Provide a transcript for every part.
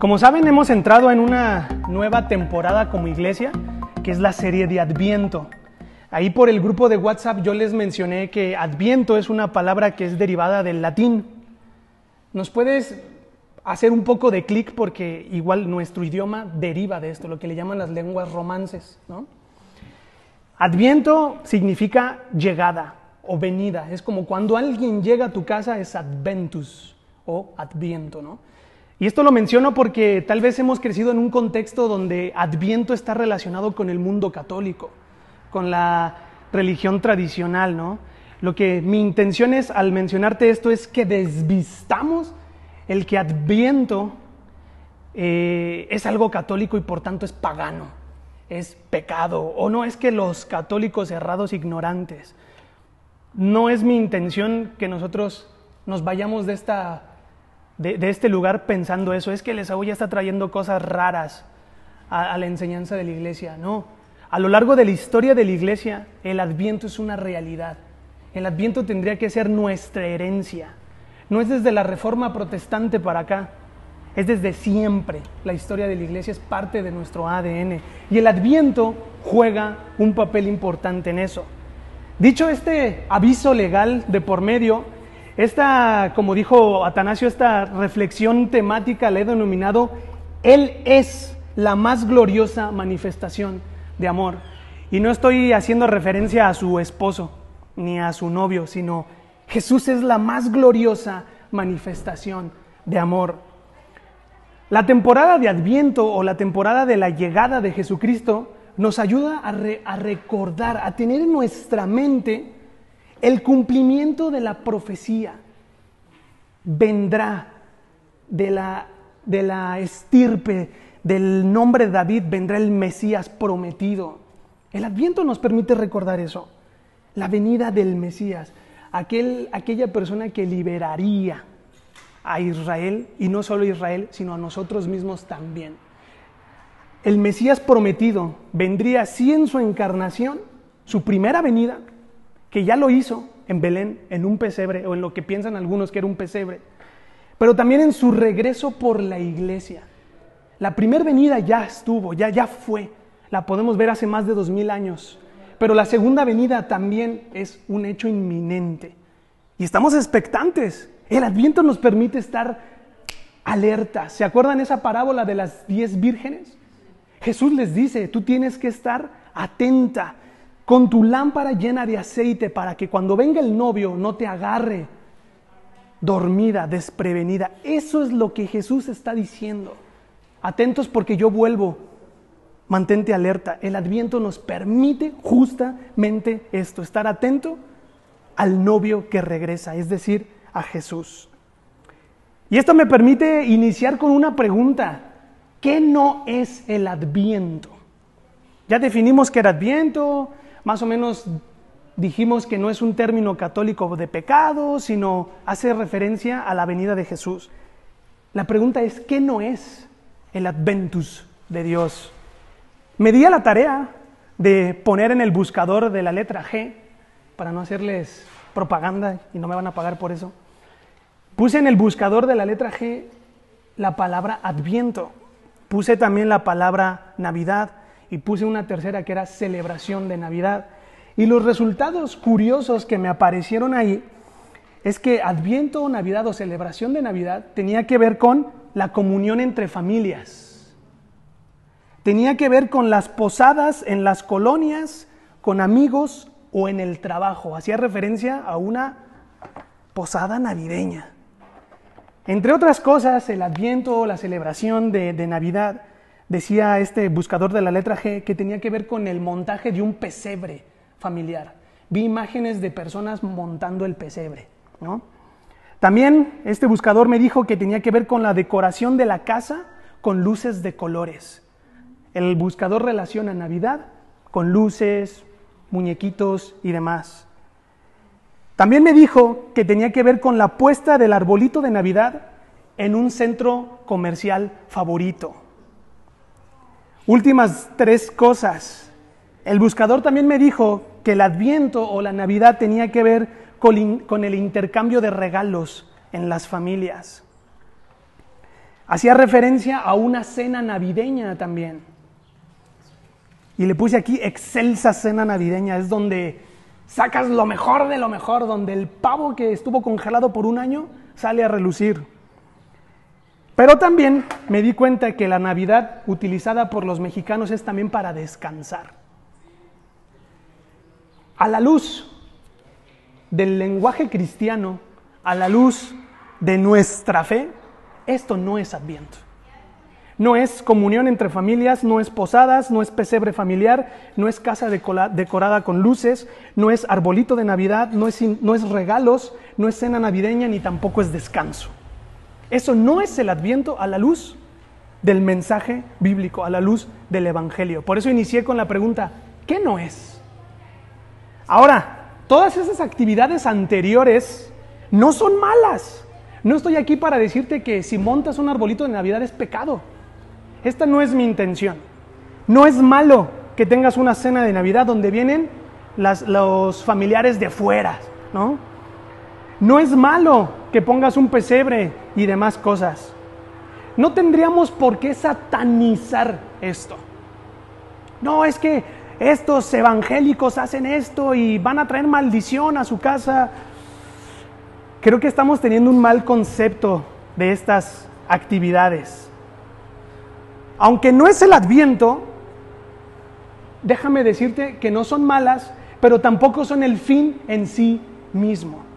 Como saben, hemos entrado en una nueva temporada como iglesia, que es la serie de Adviento. Ahí por el grupo de WhatsApp yo les mencioné que Adviento es una palabra que es derivada del latín. ¿Nos puedes hacer un poco de clic porque igual nuestro idioma deriva de esto, lo que le llaman las lenguas romances, ¿no? Adviento significa llegada o venida. Es como cuando alguien llega a tu casa es adventus o adviento, ¿no? Y esto lo menciono porque tal vez hemos crecido en un contexto donde Adviento está relacionado con el mundo católico, con la religión tradicional, ¿no? Lo que mi intención es al mencionarte esto es que desvistamos el que Adviento eh, es algo católico y por tanto es pagano, es pecado, o no es que los católicos errados ignorantes. No es mi intención que nosotros nos vayamos de esta de, este lugar pensando eso. Es que el Esaú ya está trayendo cosas raras a, a la enseñanza de la iglesia. No. A lo largo de la historia de la iglesia, el adviento es una realidad. El adviento tendría que ser nuestra herencia. No es desde la reforma protestante para acá, es desde siempre. La historia de la iglesia es parte de nuestro ADN. Y el adviento juega un papel importante en eso. Dicho este aviso legal de por medio, esta, como dijo Atanasio, esta reflexión temática la he denominado Él es la más gloriosa manifestación de amor. Y no estoy haciendo referencia a su esposo ni a su novio, sino Jesús es la más gloriosa manifestación de amor. La temporada de Adviento o la temporada de la llegada de Jesucristo nos ayuda a, a recordar, a tener en nuestra mente el cumplimiento de la profecía vendrá de la, de la estirpe del nombre de David, vendrá el Mesías prometido. El adviento nos permite recordar eso, la venida del Mesías, aquel, aquella persona que liberaría a Israel, y no solo a Israel, sino a nosotros mismos también. El Mesías prometido vendría así en su encarnación, su primera venida, que ya lo hizo en Belén, en un pesebre, o en lo que piensan algunos que era un pesebre, pero también en su regreso por la iglesia. La primera venida ya estuvo, ya, ya fue, la podemos ver hace más de dos mil años, pero la segunda venida también es un hecho inminente. Y estamos expectantes. El adviento nos permite estar alerta. ¿Se acuerdan esa parábola de las diez vírgenes? Jesús les dice, tú tienes que estar atenta, con tu lámpara llena de aceite para que cuando venga el novio no te agarre dormida, desprevenida. Eso es lo que Jesús está diciendo. Atentos porque yo vuelvo. Mantente alerta. El adviento nos permite justamente esto, estar atento al novio que regresa, es decir, a Jesús. Y esto me permite iniciar con una pregunta. ¿Qué no es el adviento? Ya definimos que era adviento, más o menos dijimos que no es un término católico de pecado, sino hace referencia a la venida de Jesús. La pregunta es, ¿qué no es el adventus de Dios? Me di a la tarea de poner en el buscador de la letra G, para no hacerles propaganda y no me van a pagar por eso, puse en el buscador de la letra G la palabra adviento, puse también la palabra Navidad, y puse una tercera que era celebración de Navidad. Y los resultados curiosos que me aparecieron ahí es que Adviento, Navidad o celebración de Navidad tenía que ver con la comunión entre familias. Tenía que ver con las posadas en las colonias, con amigos o en el trabajo. Hacía referencia a una posada navideña. Entre otras cosas, el Adviento, la celebración de, de Navidad, decía este buscador de la letra G que tenía que ver con el montaje de un pesebre familiar. Vi imágenes de personas montando el pesebre. También este buscador me dijo que tenía que ver con la decoración de la casa con luces de colores. El buscador relaciona Navidad con luces, muñequitos y demás. También me dijo que tenía que ver con la puesta del arbolito de Navidad en un centro comercial favorito. Últimas tres cosas. El buscador también me dijo que el adviento o la Navidad tenía que ver con, el intercambio de regalos en las familias. Hacía referencia a una cena navideña también. Y le puse aquí excelsa cena navideña, es donde sacas lo mejor de lo mejor, donde el pavo que estuvo congelado por un año sale a relucir. Pero también me di cuenta que la Navidad utilizada por los mexicanos es también para descansar. A la luz del lenguaje cristiano, a la luz de nuestra fe, esto no es adviento. No es comunión entre familias, no es posadas, no es pesebre familiar, no es casa decorada con luces, no es arbolito de Navidad, no es, no es regalos, no es cena navideña, ni tampoco es descanso. Eso no es el adviento a la luz del mensaje bíblico, a la luz del Evangelio. Por eso inicié con la pregunta, ¿qué no es? Ahora, todas esas actividades anteriores no son malas. No estoy aquí para decirte que si montas un arbolito de Navidad es pecado. Esta no es mi intención. No es malo que tengas una cena de Navidad donde vienen los familiares de fuera, ¿no? No es malo que pongas un pesebre y demás cosas. No tendríamos por qué satanizar esto. No, es que estos evangélicos hacen esto y van a traer maldición a su casa. Creo que estamos teniendo un mal concepto de estas actividades. Aunque no es el adviento, déjame decirte que no son malas, pero tampoco son el fin en sí mismo.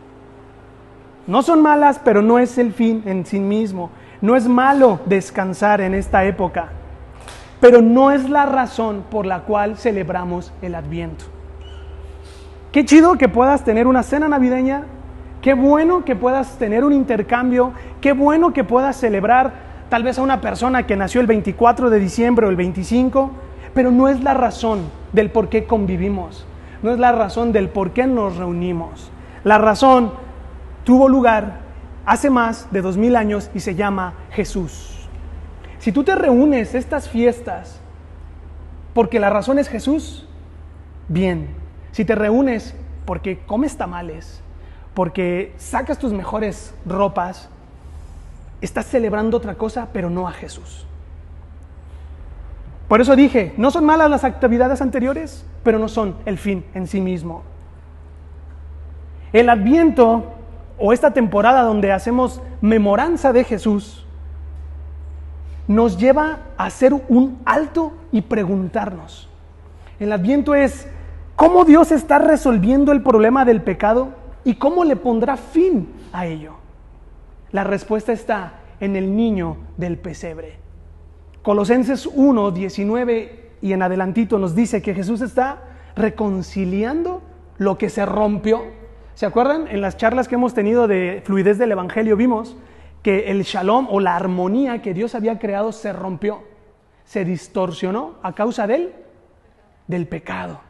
No son malas, pero no es el fin en sí mismo. No es malo descansar en esta época, pero no es la razón por la cual celebramos el Adviento. Qué chido que puedas tener una cena navideña, qué bueno que puedas tener un intercambio, qué bueno que puedas celebrar tal vez a una persona que nació el 24 de diciembre o el 25, pero no es la razón del por qué convivimos, no es la razón del por qué nos reunimos. La razón tuvo lugar hace más de dos mil años y se llama Jesús. Si tú te reúnes estas fiestas porque la razón es Jesús, bien. Si te reúnes porque comes tamales, porque sacas tus mejores ropas, estás celebrando otra cosa, pero no a Jesús. Por eso dije, no son malas las actividades anteriores, pero no son el fin en sí mismo. El adviento o esta temporada donde hacemos memoranza de Jesús, nos lleva a hacer un alto y preguntarnos. El adviento es cómo Dios está resolviendo el problema del pecado y cómo le pondrá fin a ello. La respuesta está en el niño del pesebre. Colosenses 1, 19 y en adelantito nos dice que Jesús está reconciliando lo que se rompió ¿Se acuerdan? En las charlas que hemos tenido de fluidez del Evangelio vimos que el shalom o la armonía que Dios había creado se rompió, se distorsionó a causa del, del pecado.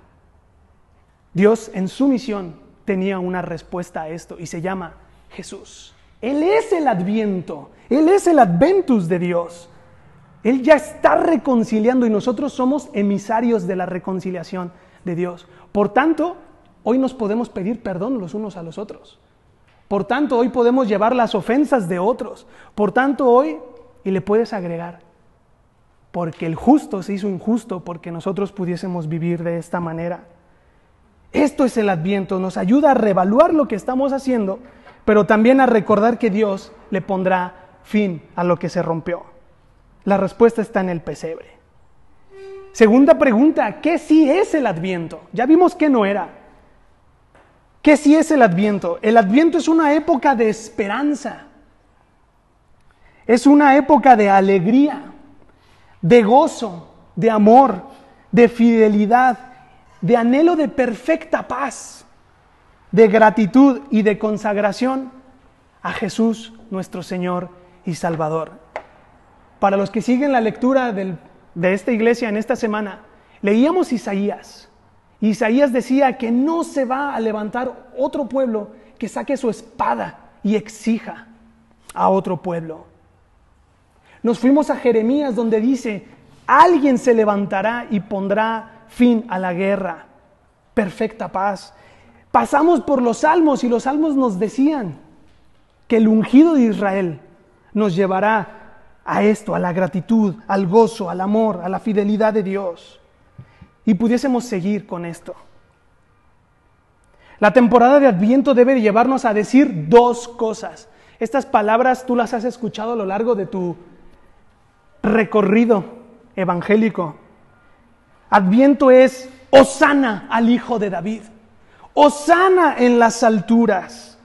Dios en su misión tenía una respuesta a esto y se llama Jesús. Él es el adviento, Él es el adventus de Dios. Él ya está reconciliando y nosotros somos emisarios de la reconciliación de Dios. Por tanto, Hoy nos podemos pedir perdón los unos a los otros. Por tanto, hoy podemos llevar las ofensas de otros. Por tanto, hoy, y le puedes agregar, porque el justo se hizo injusto porque nosotros pudiésemos vivir de esta manera. Esto es el adviento, nos ayuda a reevaluar lo que estamos haciendo, pero también a recordar que Dios le pondrá fin a lo que se rompió. La respuesta está en el pesebre. Segunda pregunta, ¿qué sí es el adviento? Ya vimos que no era. ¿Qué sí es el adviento? El adviento es una época de esperanza. Es una época de alegría, de gozo, de amor, de fidelidad, de anhelo de perfecta paz, de gratitud y de consagración a Jesús nuestro Señor y Salvador. Para los que siguen la lectura de esta iglesia en esta semana, leíamos Isaías. Isaías decía que no se va a levantar otro pueblo que saque su espada y exija a otro pueblo. Nos fuimos a Jeremías donde dice, alguien se levantará y pondrá fin a la guerra, perfecta paz. Pasamos por los salmos y los salmos nos decían que el ungido de Israel nos llevará a esto, a la gratitud, al gozo, al amor, a la fidelidad de Dios. Y pudiésemos seguir con esto. La temporada de Adviento debe llevarnos a decir dos cosas. Estas palabras tú las has escuchado a lo largo de tu recorrido evangélico. Adviento es Osana al Hijo de David. Osana en las alturas.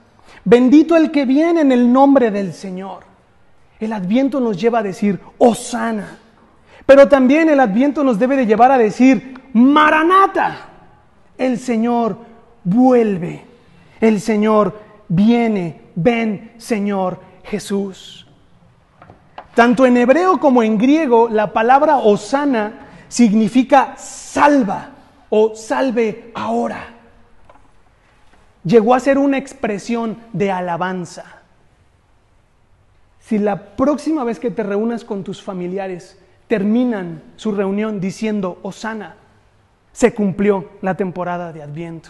Bendito el que viene en el nombre del Señor. El Adviento nos lleva a decir Osana. Pero también el Adviento nos debe de llevar a decir Maranata. El Señor vuelve. El Señor viene. Ven, Señor Jesús. Tanto en hebreo como en griego, la palabra Osana significa salva o salve ahora. Llegó a ser una expresión de alabanza. Si la próxima vez que te reúnas con tus familiares terminan su reunión diciendo Osana, se cumplió la temporada de Adviento.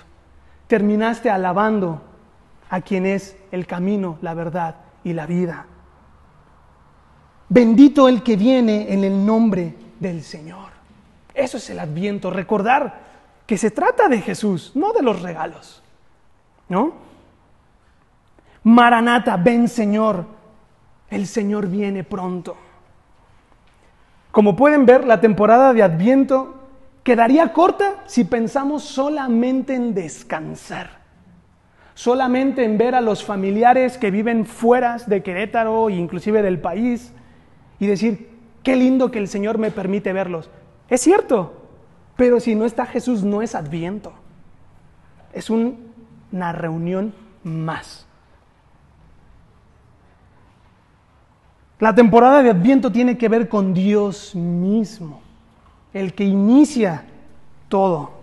Terminaste alabando a quien es el camino, la verdad y la vida. Bendito el que viene en el nombre del Señor. Eso es el adviento, recordar que se trata de Jesús, no de los regalos. ¿No? Maranata, ven Señor, el Señor viene pronto. Como pueden ver, la temporada de Adviento quedaría corta si pensamos solamente en descansar, solamente en ver a los familiares que viven fuera de Querétaro e inclusive del país y decir, qué lindo que el Señor me permite verlos. Es cierto, pero si no está Jesús no es adviento. Es una reunión más. La temporada de adviento tiene que ver con Dios mismo, el que inicia todo.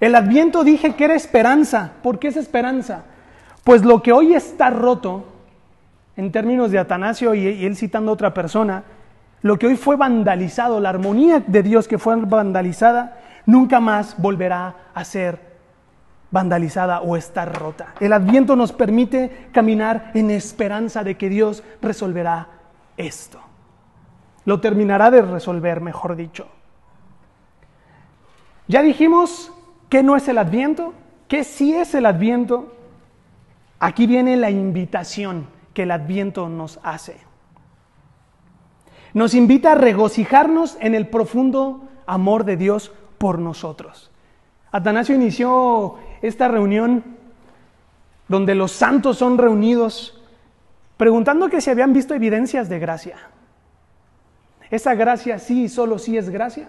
El adviento dije que era esperanza. ¿Por qué es esperanza? Pues lo que hoy está roto, en términos de Atanasio y, él citando a otra persona, lo que hoy fue vandalizado, la armonía de Dios que fue vandalizada, nunca más volverá a ser vandalizada o estar rota. El adviento nos permite caminar en esperanza de que Dios resolverá esto. Lo terminará de resolver, mejor dicho. Ya dijimos que no es el adviento, que sí es el adviento. Aquí viene la invitación que el adviento nos hace nos invita a regocijarnos en el profundo amor de Dios por nosotros. Atanasio inició esta reunión donde los santos son reunidos preguntando que si habían visto evidencias de gracia. Esa gracia sí y solo sí es gracia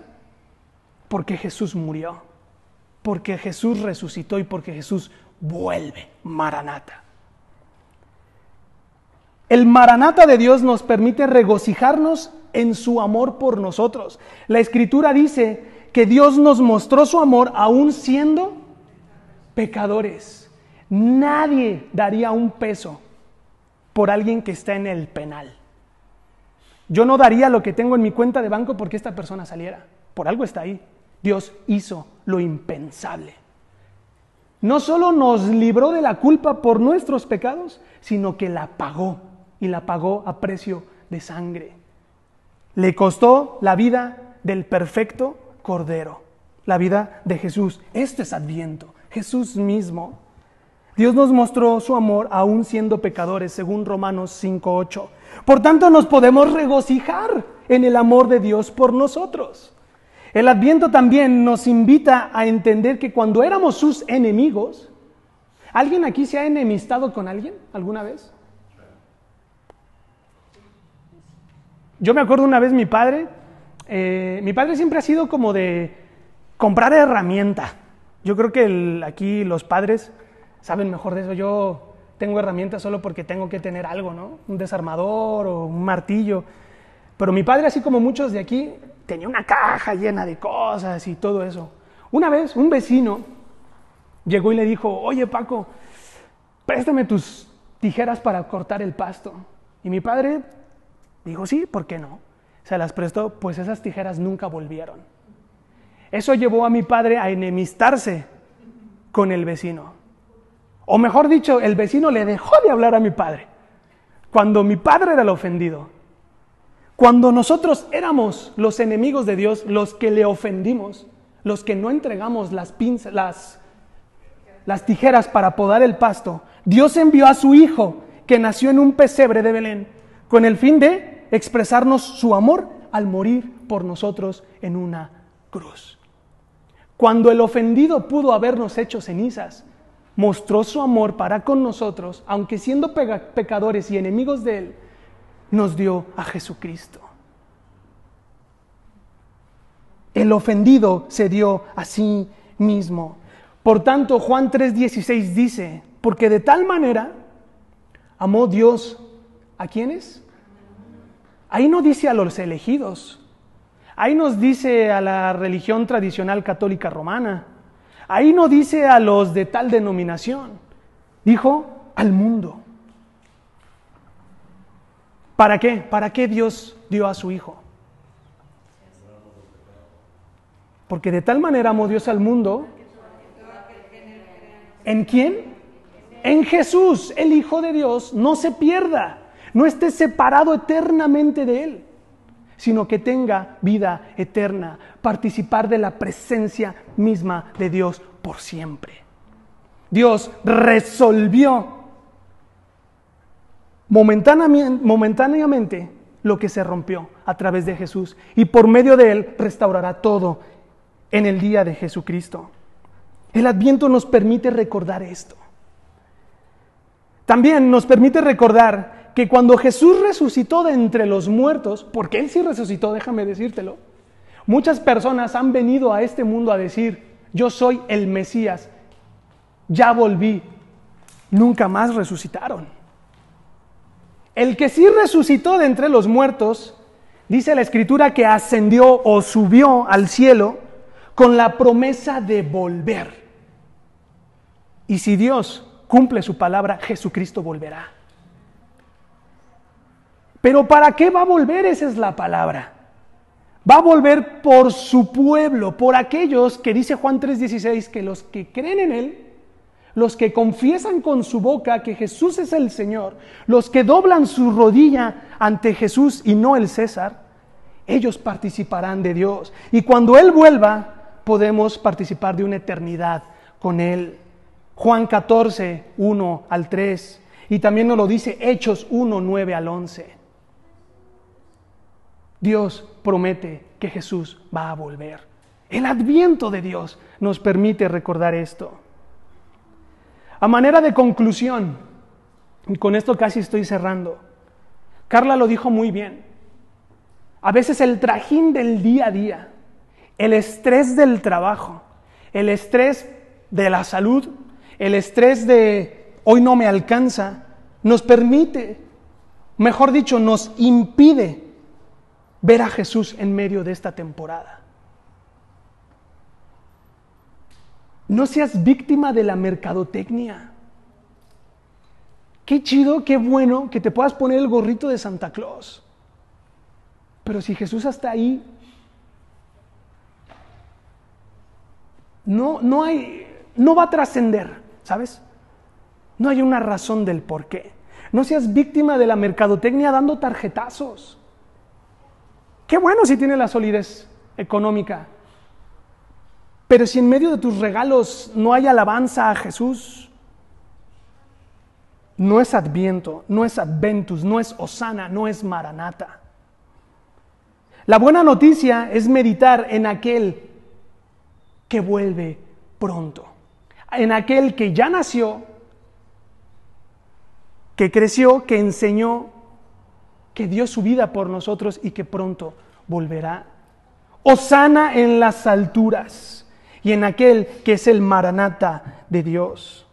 porque Jesús murió, porque Jesús resucitó y porque Jesús vuelve, Maranata. El maranata de Dios nos permite regocijarnos en su amor por nosotros. La escritura dice que Dios nos mostró su amor aún siendo pecadores. Nadie daría un peso por alguien que está en el penal. Yo no daría lo que tengo en mi cuenta de banco porque esta persona saliera. Por algo está ahí. Dios hizo lo impensable. No solo nos libró de la culpa por nuestros pecados, sino que la pagó y la pagó a precio de sangre. Le costó la vida del perfecto Cordero, la vida de Jesús. Este es Adviento, Jesús mismo. Dios nos mostró su amor aún siendo pecadores, según Romanos 5.8. Por tanto, nos podemos regocijar en el amor de Dios por nosotros. El Adviento también nos invita a entender que cuando éramos sus enemigos, ¿alguien aquí se ha enemistado con alguien alguna vez? Yo me acuerdo una vez mi padre, eh, mi padre siempre ha sido como de comprar herramienta. Yo creo que aquí los padres saben mejor de eso. Yo tengo herramientas solo porque tengo que tener algo, ¿no? Un desarmador o un martillo. Pero mi padre, así como muchos de aquí, tenía una caja llena de cosas y todo eso. Una vez un vecino llegó y le dijo, oye Paco, préstame tus tijeras para cortar el pasto. Y mi padre Dijo, sí, ¿por qué no? Se las prestó, pues esas tijeras nunca volvieron. Eso llevó a mi padre a enemistarse con el vecino. O mejor dicho, el vecino le dejó de hablar a mi padre, cuando mi padre era el ofendido. Cuando nosotros éramos los enemigos de Dios, los que le ofendimos, los que no entregamos las, pinzas, las, tijeras para podar el pasto, Dios envió a su Hijo, que nació en un pesebre de Belén, con el fin de expresarnos su amor al morir por nosotros en una cruz. Cuando el ofendido pudo habernos hecho cenizas, mostró su amor para con nosotros, aunque siendo pecadores y enemigos de Él, nos dio a Jesucristo. El ofendido se dio a sí mismo. Por tanto, Juan 3:16 dice, porque de tal manera amó Dios a quienes? Ahí no dice a los elegidos, ahí nos dice a la religión tradicional católica romana, ahí no dice a los de tal denominación, dijo al mundo. ¿Para qué? ¿Para qué Dios dio a su Hijo? Porque de tal manera amó Dios al mundo. ¿En quién? En Jesús, el Hijo de Dios, no se pierda, no esté separado eternamente de Él, sino que tenga vida eterna, participar de la presencia misma de Dios por siempre. Dios resolvió momentáneamente lo que se rompió a través de Jesús y por medio de Él restaurará todo en el día de Jesucristo. El adviento nos permite recordar esto. También nos permite recordar que cuando Jesús resucitó de entre los muertos, porque Él sí resucitó, déjame decírtelo, muchas personas han venido a este mundo a decir, yo soy el Mesías, ya volví, nunca más resucitaron. El que sí resucitó de entre los muertos, dice la escritura que ascendió o subió al cielo con la promesa de volver. Y si Dios cumple su palabra, Jesucristo volverá. Pero ¿para qué va a volver? Esa es la palabra. Va a volver por su pueblo, por aquellos que dice Juan 3:16, que los que creen en Él los que confiesan con su boca que Jesús es el Señor, los que doblan su rodilla ante Jesús y no el César, ellos participarán de Dios. Y cuando Él vuelva, podemos participar de una eternidad con Él. Juan 14, 1 al 3. Y también nos lo dice Hechos 1, 9 al 11. Dios promete que Jesús va a volver. El adviento de Dios nos permite recordar esto. A manera de conclusión, y con esto casi estoy cerrando, Carla lo dijo muy bien. A veces el trajín del día a día, el estrés del trabajo, el estrés de la salud, el estrés de hoy no me alcanza, nos permite, mejor dicho, nos impide ver a Jesús en medio de esta temporada. No seas víctima de la mercadotecnia. Qué chido, qué bueno que te puedas poner el gorrito de Santa Claus. Pero si Jesús está ahí, no, no hay, no va a trascender, ¿sabes? No hay una razón del por qué. No seas víctima de la mercadotecnia dando tarjetazos. Qué bueno si tiene la solidez económica, pero si en medio de tus regalos no hay alabanza a Jesús, no es adviento, no es adventus, no es osana, no es maranata. La buena noticia es meditar en aquel que vuelve pronto, en aquel que ya nació, que creció, que enseñó, que dio su vida por nosotros y que pronto volverá. Osana en las alturas y en aquel que es el maranata de Dios.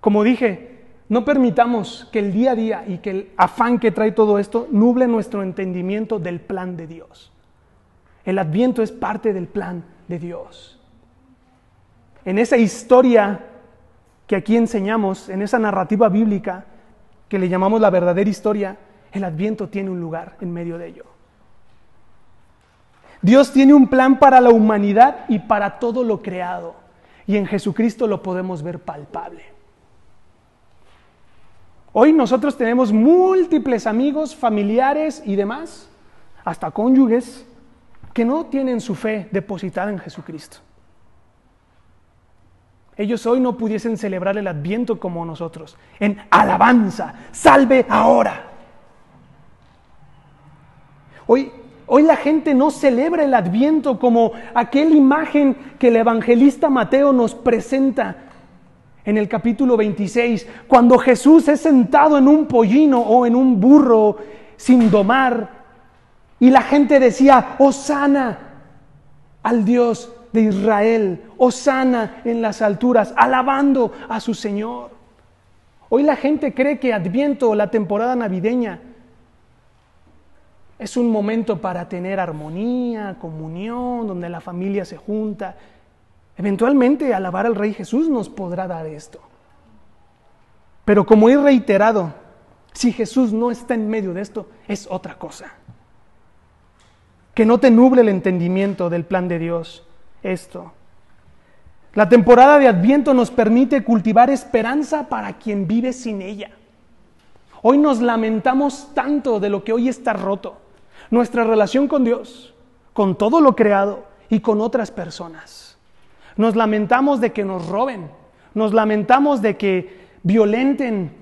Como dije, no permitamos que el día a día y que el afán que trae todo esto nuble nuestro entendimiento del plan de Dios. El adviento es parte del plan de Dios. En esa historia que aquí enseñamos, en esa narrativa bíblica que le llamamos la verdadera historia, el adviento tiene un lugar en medio de ello. Dios tiene un plan para la humanidad y para todo lo creado. Y en Jesucristo lo podemos ver palpable. Hoy nosotros tenemos múltiples amigos, familiares y demás, hasta cónyuges, que no tienen su fe depositada en Jesucristo. Ellos hoy no pudiesen celebrar el adviento como nosotros, en alabanza, salve ahora. Hoy, hoy la gente no celebra el adviento como aquella imagen que el evangelista Mateo nos presenta en el capítulo 26, cuando Jesús es sentado en un pollino o en un burro sin domar, y la gente decía, Osana al Dios de Israel, Osana en las alturas, alabando a su Señor. Hoy la gente cree que Adviento, la temporada navideña, es un momento para tener armonía, comunión, donde la familia se junta. Eventualmente alabar al Rey Jesús nos podrá dar esto. Pero como he reiterado, si Jesús no está en medio de esto, es otra cosa. Que no te nuble el entendimiento del plan de Dios esto. La temporada de Adviento nos permite cultivar esperanza para quien vive sin ella. Hoy nos lamentamos tanto de lo que hoy está roto, nuestra relación con Dios, con todo lo creado y con otras personas. Nos lamentamos de que nos roben. Nos lamentamos de que violenten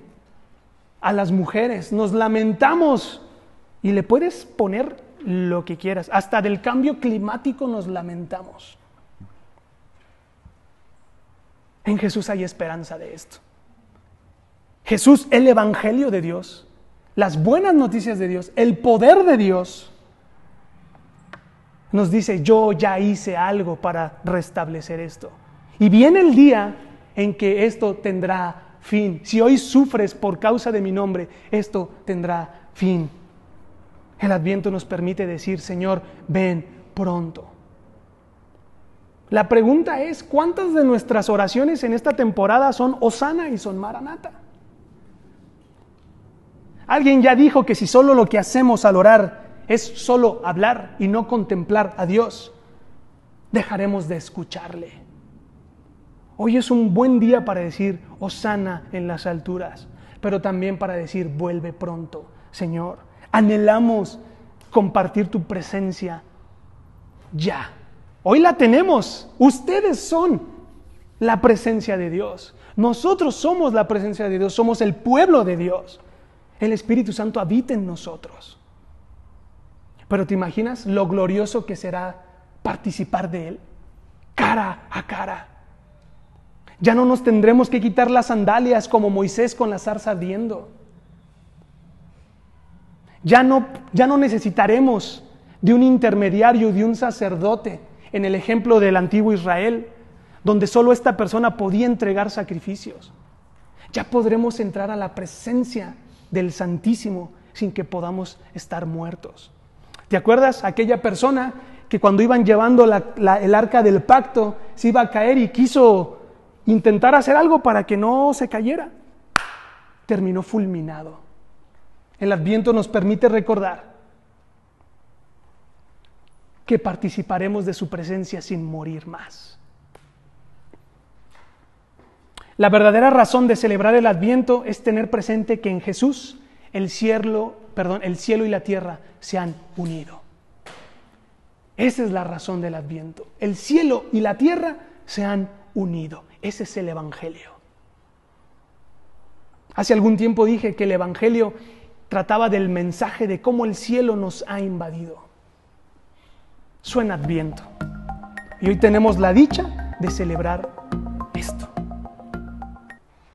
a las mujeres. Nos lamentamos. Y le puedes poner lo que quieras. Hasta del cambio climático nos lamentamos. En Jesús hay esperanza de esto. Jesús, el Evangelio de Dios, las buenas noticias de Dios, el poder de Dios, nos dice, yo ya hice algo para restablecer esto. Y viene el día en que esto tendrá fin. Si hoy sufres por causa de mi nombre, esto tendrá fin. El adviento nos permite decir, Señor, ven pronto. La pregunta es, ¿cuántas de nuestras oraciones en esta temporada son Osana y son Maranata? Alguien ya dijo que si solo lo que hacemos al orar es solo hablar y no contemplar a Dios, dejaremos de escucharle. Hoy es un buen día para decir, Osana en las alturas, pero también para decir, vuelve pronto, Señor. Anhelamos compartir tu presencia ya. Hoy la tenemos. Ustedes son la presencia de Dios. Nosotros somos la presencia de Dios. Somos el pueblo de Dios. El Espíritu Santo habita en nosotros. Pero ¿te imaginas lo glorioso que será participar de Él? Cara a cara. Ya no nos tendremos que quitar las sandalias como Moisés con la zarza ardiendo. Ya no, ya no necesitaremos de un intermediario, de un sacerdote, en el ejemplo del antiguo Israel, donde solo esta persona podía entregar sacrificios. Ya podremos entrar a la presencia del Santísimo sin que podamos estar muertos. ¿Te acuerdas? Aquella persona que cuando iban llevando el arca del pacto se iba a caer y quiso intentar hacer algo para que no se cayera. Terminó fulminado. El adviento nos permite recordar que participaremos de su presencia sin morir más. La verdadera razón de celebrar el adviento es tener presente que en Jesús el cielo, perdón, el cielo y la tierra se han unido. Esa es la razón del Adviento. El cielo y la tierra se han unido. Ese es el Evangelio. Hace algún tiempo dije que el Evangelio trataba del mensaje de cómo el cielo nos ha invadido. Suena Adviento. Y hoy tenemos la dicha de celebrar esto.